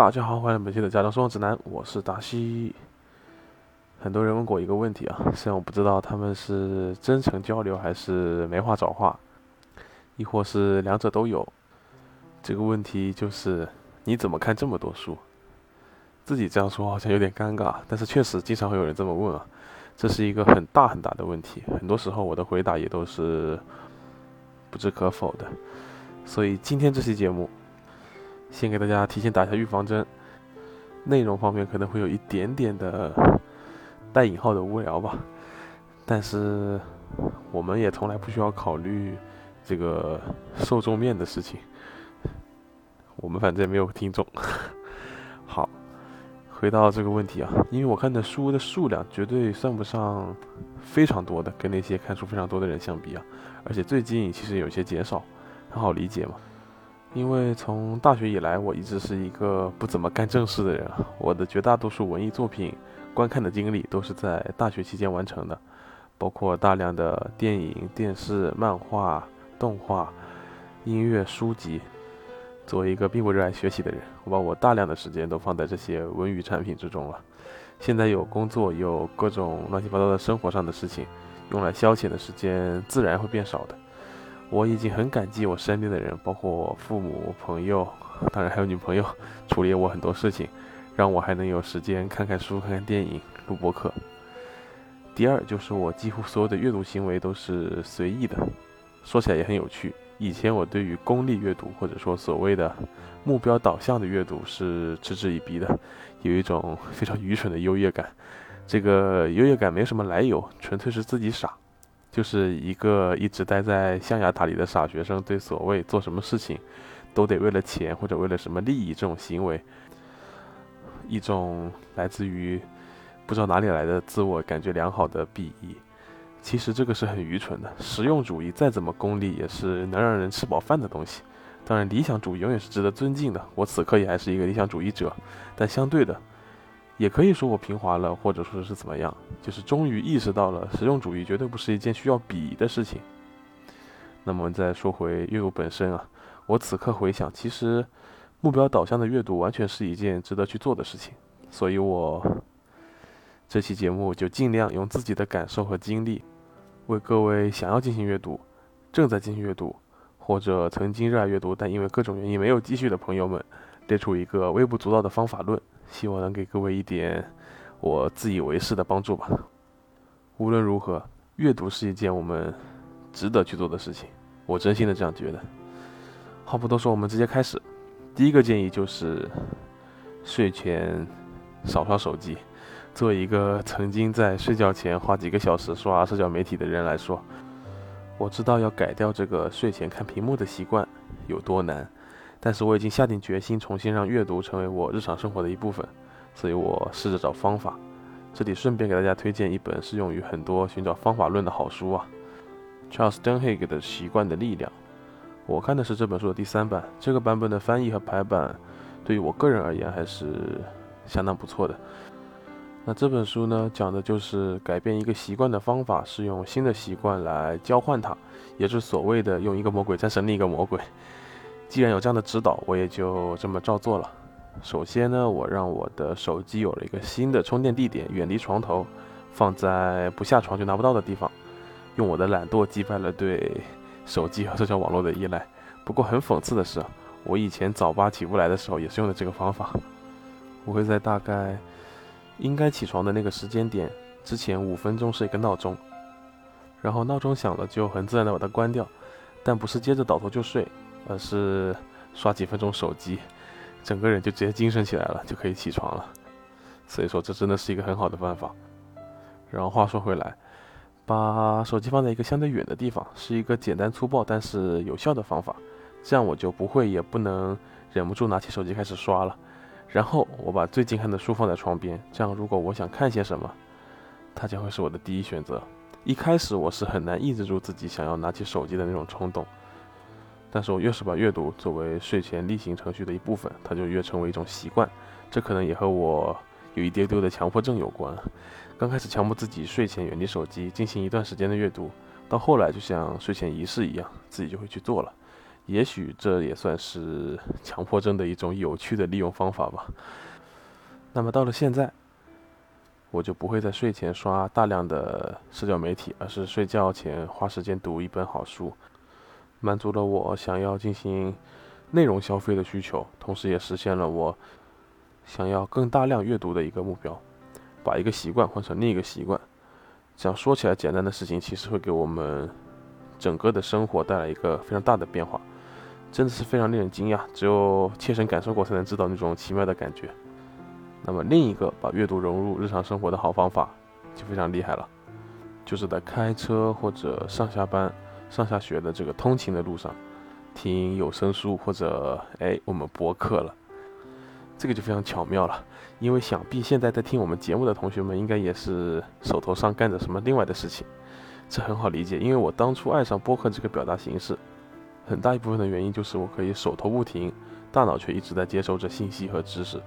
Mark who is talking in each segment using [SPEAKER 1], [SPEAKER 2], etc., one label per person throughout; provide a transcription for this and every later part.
[SPEAKER 1] 大家好，欢迎本期的家长生活指南，我是达西。很多人问过一个问题啊，虽然我不知道他们是真诚交流还是没话找话，亦或是两者都有。这个问题就是你怎么看这么多书？自己这样说好像有点尴尬，但是确实经常会有人这么问啊。这是一个很大很大的问题，很多时候我的回答也都是不置可否的。所以今天这期节目。先给大家提前打一下预防针，内容方面可能会有一点点的带引号的无聊吧，但是我们也从来不需要考虑这个受众面的事情，我们反正没有听众。好，回到这个问题啊，因为我看的书的数量绝对算不上非常多的，跟那些看书非常多的人相比啊，而且最近其实有些减少，很好理解嘛。因为从大学以来，我一直是一个不怎么干正事的人。我的绝大多数文艺作品观看的经历都是在大学期间完成的，包括大量的电影、电视、漫画、动画、音乐、书籍。作为一个并不热爱学习的人，我把我大量的时间都放在这些文娱产品之中了。现在有工作，有各种乱七八糟的生活上的事情，用来消遣的时间自然会变少的。我已经很感激我身边的人，包括我父母、朋友，当然还有女朋友，处理我很多事情，让我还能有时间看看书、看看电影、录播课。第二就是我几乎所有的阅读行为都是随意的，说起来也很有趣。以前我对于功利阅读或者说所谓的目标导向的阅读是嗤之以鼻的，有一种非常愚蠢的优越感。这个优越感没什么来由，纯粹是自己傻。就是一个一直待在象牙塔里的傻学生，对所谓做什么事情，都得为了钱或者为了什么利益这种行为，一种来自于不知道哪里来的自我感觉良好的鄙夷。其实这个是很愚蠢的。实用主义再怎么功利，也是能让人吃饱饭的东西。当然，理想主义永远是值得尊敬的。我此刻也还是一个理想主义者，但相对的。也可以说我平滑了，或者说是怎么样，就是终于意识到了实用主义绝对不是一件需要比的事情。那么再说回阅读本身啊，我此刻回想，其实目标导向的阅读完全是一件值得去做的事情。所以我这期节目就尽量用自己的感受和经历，为各位想要进行阅读、正在进行阅读，或者曾经热爱阅读但因为各种原因没有继续的朋友们，列出一个微不足道的方法论。希望能给各位一点我自以为是的帮助吧。无论如何，阅读是一件我们值得去做的事情，我真心的这样觉得。话不多说，我们直接开始。第一个建议就是，睡前少刷手机。作为一个曾经在睡觉前花几个小时刷社交媒体的人来说，我知道要改掉这个睡前看屏幕的习惯有多难。但是我已经下定决心，重新让阅读成为我日常生活的一部分，所以我试着找方法。这里顺便给大家推荐一本适用于很多寻找方法论的好书啊，Charles Duhigg 的《习惯的力量》。我看的是这本书的第三版，这个版本的翻译和排版，对于我个人而言还是相当不错的。那这本书呢，讲的就是改变一个习惯的方法是用新的习惯来交换它，也是所谓的用一个魔鬼战胜另一个魔鬼。既然有这样的指导，我也就这么照做了。首先呢，我让我的手机有了一个新的充电地点，远离床头，放在不下床就拿不到的地方。用我的懒惰击败了对手机和社交网络的依赖。不过很讽刺的是，我以前早八起不来的时候也是用的这个方法。我会在大概应该起床的那个时间点之前五分钟设一个闹钟，然后闹钟响了就很自然的把它关掉，但不是接着倒头就睡。而是刷几分钟手机，整个人就直接精神起来了，就可以起床了。所以说，这真的是一个很好的办法。然后话说回来，把手机放在一个相对远的地方，是一个简单粗暴但是有效的方法。这样我就不会也不能忍不住拿起手机开始刷了。然后我把最近看的书放在床边，这样如果我想看些什么，它将会是我的第一选择。一开始我是很难抑制住自己想要拿起手机的那种冲动。但是我越是把阅读作为睡前例行程序的一部分，它就越成为一种习惯。这可能也和我有一丢丢的强迫症有关。刚开始强迫自己睡前远离手机，进行一段时间的阅读，到后来就像睡前仪式一样，自己就会去做了。也许这也算是强迫症的一种有趣的利用方法吧。那么到了现在，我就不会在睡前刷大量的社交媒体，而是睡觉前花时间读一本好书，满足了我想要进行内容消费的需求，同时也实现了我想要更大量阅读的一个目标。把一个习惯换成另一个习惯，这样说起来简单的事情，其实会给我们整个的生活带来一个非常大的变化。真的是非常令人惊讶，只有切身感受过才能知道那种奇妙的感觉。那么另一个把阅读融入日常生活的好方法就非常厉害了，就是在开车或者上下班、上下学的这个通勤的路上，听有声书或者哎我们播客了，这个就非常巧妙了。因为想必现在在听我们节目的同学们应该也是手头上干着什么另外的事情，这很好理解，因为我当初爱上播客这个表达形式。很大一部分的原因就是我可以手头不停，大脑却一直在接收着信息和知识。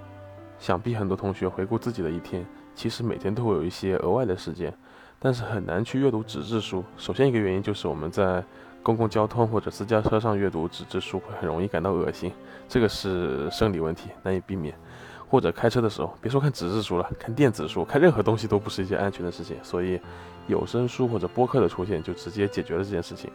[SPEAKER 1] 想必很多同学回顾自己的一天，其实每天都会有一些额外的时间，但是很难去阅读纸质书。首先一个原因就是我们在公共交通或者私家车上阅读纸质书会很容易感到恶心，这个是生理问题，难以避免。或者开车的时候，别说看纸质书了，看电子书，看任何东西都不是一件安全的事情。所以，有声书或者播客的出现就直接解决了这件事情。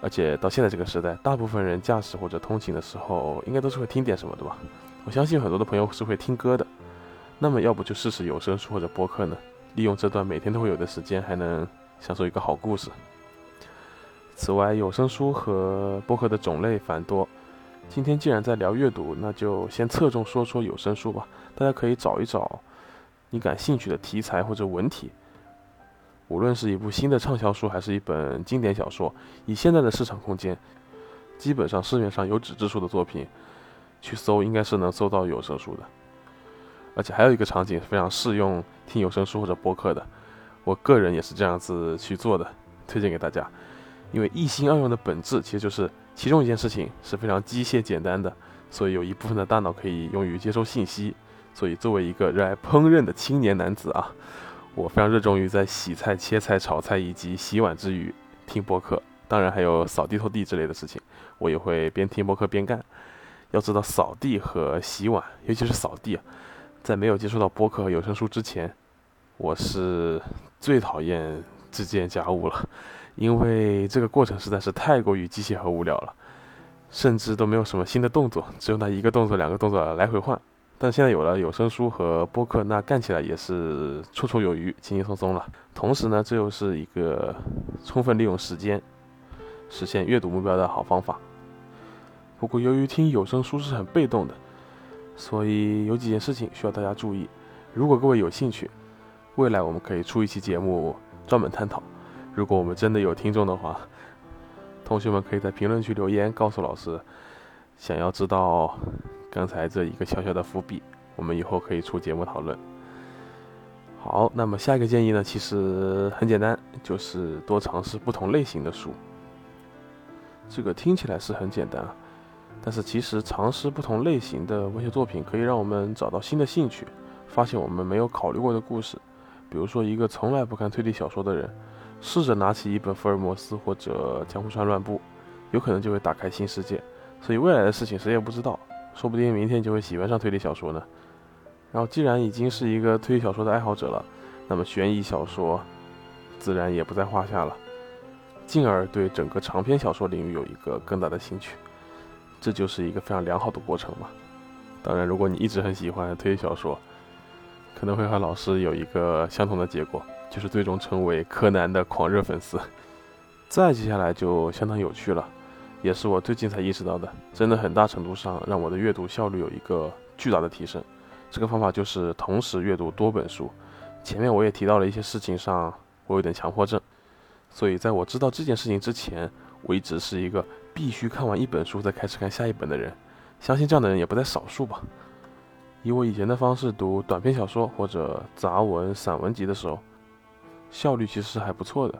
[SPEAKER 1] 而且到现在这个时代，大部分人驾驶或者通勤的时候，应该都是会听点什么的吧？我相信很多的朋友是会听歌的。那么，要不就试试有声书或者播客呢？利用这段每天都会有的时间，还能享受一个好故事。此外，有声书和播客的种类繁多。今天既然在聊阅读，那就先侧重说说有声书吧。大家可以找一找你感兴趣的题材或者文体。无论是一部新的畅销书，还是一本经典小说，以现在的市场空间，基本上市面上有纸质书的作品，去搜应该是能搜到有声书的。而且还有一个场景非常适用听有声书或者播客的，我个人也是这样子去做的，推荐给大家。因为一心二用的本质其实就是其中一件事情是非常机械简单的，所以有一部分的大脑可以用于接收信息。所以作为一个热爱烹饪的青年男子啊。我非常热衷于在洗菜、切菜、炒菜以及洗碗之余听播客，当然还有扫地、拖地之类的事情，我也会边听播客边干。要知道，扫地和洗碗，尤其是扫地啊，在没有接触到播客和有声书之前，我是最讨厌这件家务了，因为这个过程实在是太过于机械和无聊了，甚至都没有什么新的动作，只有那一个动作、两个动作来回换。但现在有了有声书和播客，那干起来也是绰绰有余、轻轻松松了。同时呢，这又是一个充分利用时间、实现阅读目标的好方法。不过，由于听有声书是很被动的，所以有几件事情需要大家注意。如果各位有兴趣，未来我们可以出一期节目专门探讨。如果我们真的有听众的话，同学们可以在评论区留言告诉老师，想要知道。刚才这一个小小的伏笔，我们以后可以出节目讨论。好，那么下一个建议呢，其实很简单，就是多尝试不同类型的书。这个听起来是很简单啊，但是其实尝试不同类型的文学作品，可以让我们找到新的兴趣，发现我们没有考虑过的故事。比如说，一个从来不看推理小说的人，试着拿起一本福尔摩斯或者江户川乱步，有可能就会打开新世界。所以未来的事情谁也不知道。说不定明天就会喜欢上推理小说呢。然后，既然已经是一个推理小说的爱好者了，那么悬疑小说自然也不在话下了，进而对整个长篇小说领域有一个更大的兴趣。这就是一个非常良好的过程嘛。当然，如果你一直很喜欢推理小说，可能会和老师有一个相同的结果，就是最终成为柯南的狂热粉丝。再接下来就相当有趣了。也是我最近才意识到的，真的很大程度上让我的阅读效率有一个巨大的提升。这个方法就是同时阅读多本书。前面我也提到了一些事情上，我有点强迫症，所以在我知道这件事情之前，我一直是一个必须看完一本书再开始看下一本的人。相信这样的人也不在少数吧。以我以前的方式读短篇小说或者杂文、散文集的时候，效率其实是还不错的，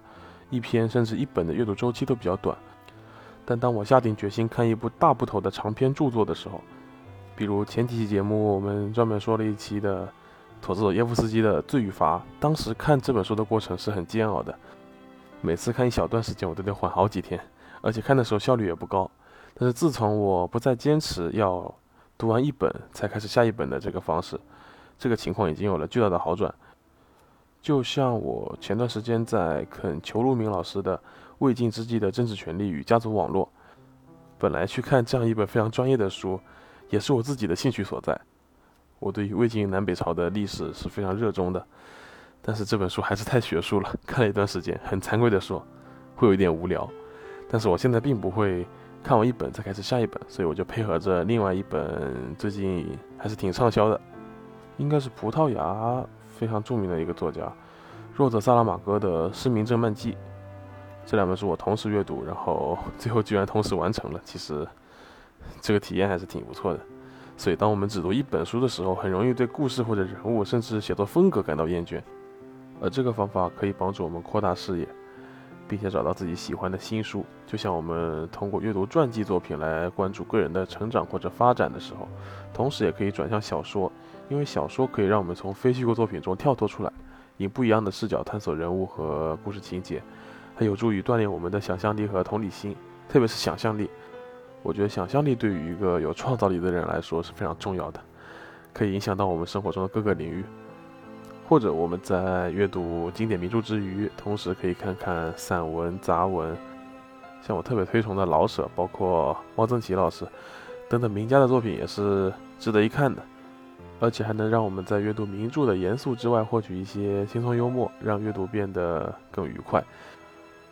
[SPEAKER 1] 一篇甚至一本的阅读周期都比较短。但当我下定决心看一部大部头的长篇著作的时候，比如前几期节目我们专门说了一期的陀思妥耶夫斯基的《罪与罚》，当时看这本书的过程是很煎熬的，每次看一小段时间我都得缓好几天，而且看的时候效率也不高，但是自从我不再坚持要读完一本才开始下一本的这个方式，这个情况已经有了巨大的好转。就像我前段时间在啃裘路明老师的《魏晋之际的政治权利与家族网络》，本来去看这样一本非常专业的书，也是我自己的兴趣所在。我对于魏晋南北朝的历史是非常热衷的，但是这本书还是太学术了，看了一段时间，很惭愧地说，会有一点无聊。但是我现在并不会看完一本再开始下一本，所以我就配合着另外一本最近还是挺畅销的，应该是葡萄牙非常著名的一个作家若泽·萨拉马戈的《失明症漫记》。这两本书我同时阅读，然后最后居然同时完成了，其实这个体验还是挺不错的。所以，当我们只读一本书的时候，很容易对故事或者人物，甚至写作风格感到厌倦。而这个方法可以帮助我们扩大视野，并且找到自己喜欢的新书。就像我们通过阅读传记作品来关注个人的成长或者发展的时候，同时也可以转向小说，因为小说可以让我们从非虚构作品中跳脱出来，以不一样的视角探索人物和故事情节，它有助于锻炼我们的想象力和同理心，特别是想象力。我觉得想象力对于一个有创造力的人来说是非常重要的，可以影响到我们生活中的各个领域。或者我们在阅读经典名著之余，同时可以看看散文、杂文，像我特别推崇的老舍，包括汪曾祺老师等等名家的作品也是值得一看的，而且还能让我们在阅读名著的严肃之外，获取一些轻松幽默，让阅读变得更愉快。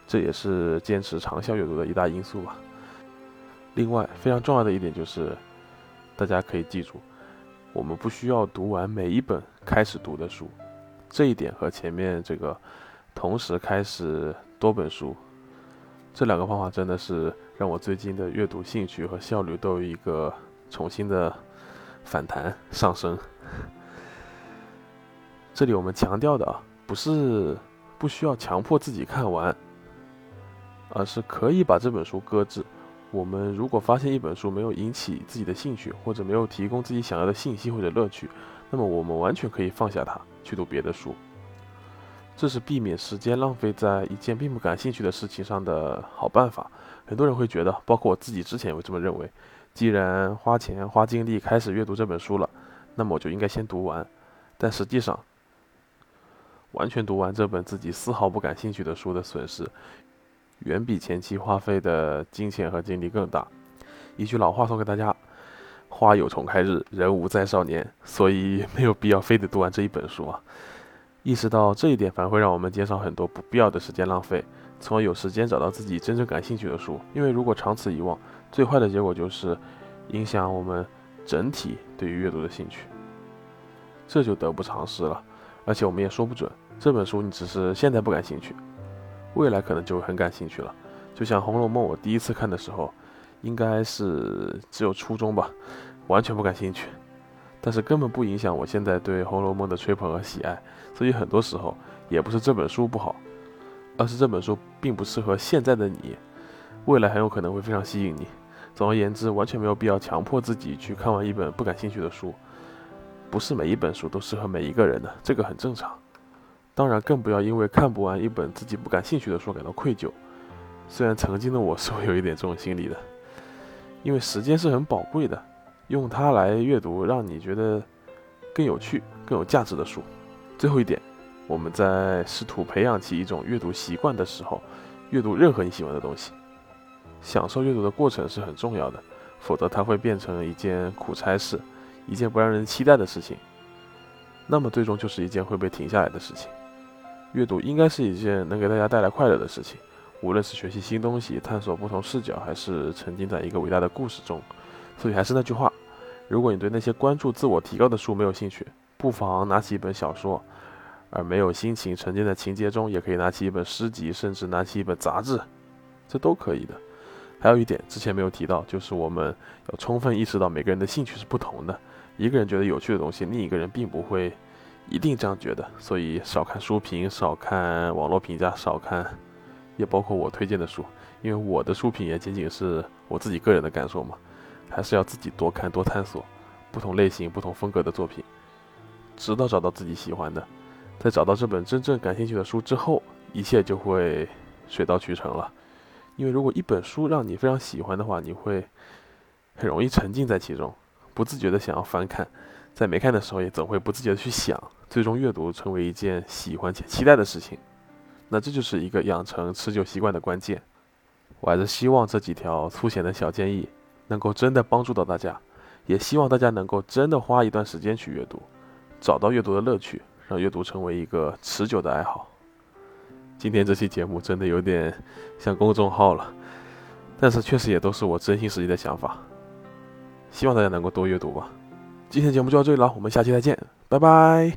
[SPEAKER 1] 这也是坚持长效阅读的一大因素吧。另外，非常重要的一点就是，大家可以记住，我们不需要读完每一本开始读的书。这一点和前面这个同时开始多本书，这两个方法真的是让我最近的阅读兴趣和效率都有一个重新的反弹上升。这里我们强调的啊，不是不需要强迫自己看完，而是可以把这本书搁置。我们如果发现一本书没有引起自己的兴趣，或者没有提供自己想要的信息或者乐趣，那么我们完全可以放下它，去读别的书。这是避免时间浪费在一件并不感兴趣的事情上的好办法。很多人会觉得，包括我自己之前也会这么认为，既然花钱花精力开始阅读这本书了，那么我就应该先读完。但实际上，完全读完这本自己丝毫不感兴趣的书的损失。远比前期花费的金钱和精力更大。一句老话送给大家：花有重开日，人无再少年。所以没有必要非得读完这一本书啊。意识到这一点，反而会让我们减少很多不必要的时间浪费，从而有时间找到自己真正感兴趣的书。因为如果长此以往，最坏的结果就是影响我们整体对于阅读的兴趣，这就得不偿失了。而且我们也说不准，这本书你只是现在不感兴趣。未来可能就会很感兴趣了，就像《红楼梦》，我第一次看的时候，应该是只有初中吧，完全不感兴趣，但是根本不影响我现在对《红楼梦》的吹捧和喜爱。所以很多时候也不是这本书不好，而是这本书并不适合现在的你，未来很有可能会非常吸引你。总而言之，完全没有必要强迫自己去看完一本不感兴趣的书，不是每一本书都适合每一个人的，这个很正常。当然，更不要因为看不完一本自己不感兴趣的书感到愧疚。虽然曾经的我 是会有一点这种心理的，因为时间是很宝贵的，用它来阅读让你觉得更有趣、更有价值的书。最后一点，我们在试图培养起一种阅读习惯的时候，阅读任何你喜欢的东西，享受阅读的过程是很重要的，否则它会变成一件苦差事，一件不让人期待的事情，那么最终就是一件会被停下来的事情。阅读应该是一件能给大家带来快乐的事情，无论是学习新东西、探索不同视角，还是沉浸在一个伟大的故事中。所以还是那句话，如果你对那些关注自我提高的书没有兴趣，不妨拿起一本小说；而没有心情沉浸在情节中，也可以拿起一本诗集，甚至拿起一本杂志，这都可以的。还有一点之前没有提到，就是我们要充分意识到每个人的兴趣是不同的，一个人觉得有趣的东西，另一个人并不会。一定这样觉得，所以少看书评，少看网络评价，少看，也包括我推荐的书，因为我的书评也仅仅是我自己个人的感受嘛，还是要自己多看多探索不同类型、不同风格的作品，直到找到自己喜欢的，在找到这本真正感兴趣的书之后，一切就会水到渠成了。因为如果一本书让你非常喜欢的话，你会很容易沉浸在其中，不自觉的想要翻看，在没看的时候也总会不自觉的去想，最终阅读成为一件喜欢且期待的事情。那这就是一个养成持久习惯的关键。我还是希望这几条粗浅的小建议能够真的帮助到大家，也希望大家能够真的花一段时间去阅读，找到阅读的乐趣，让阅读成为一个持久的爱好。今天这期节目真的有点像公众号了，但是确实也都是我真心实意的想法。希望大家能够多阅读吧。今天节目就到这里了，我们下期再见，拜拜。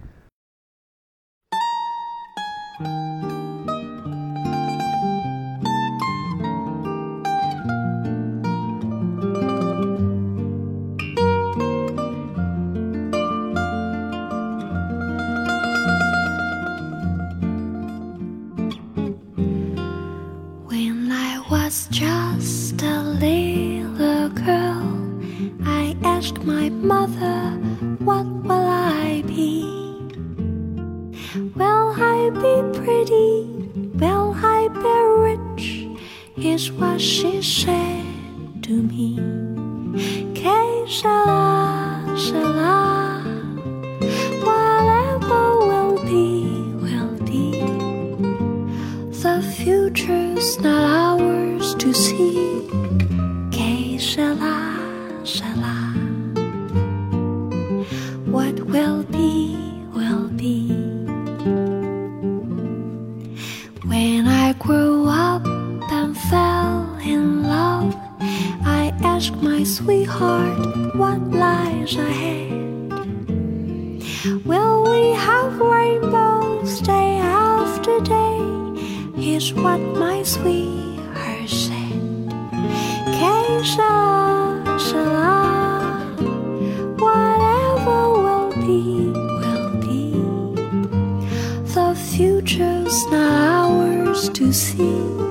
[SPEAKER 2] Is what she said to me. Que sera, sera, whatever will be, will be. The future's not ours to see. I asked my sweetheart what lies ahead. Will we have rainbows day after day? Here's what my sweetheart said. Keisha, sera. Whatever will be, will be. The future's not ours to see.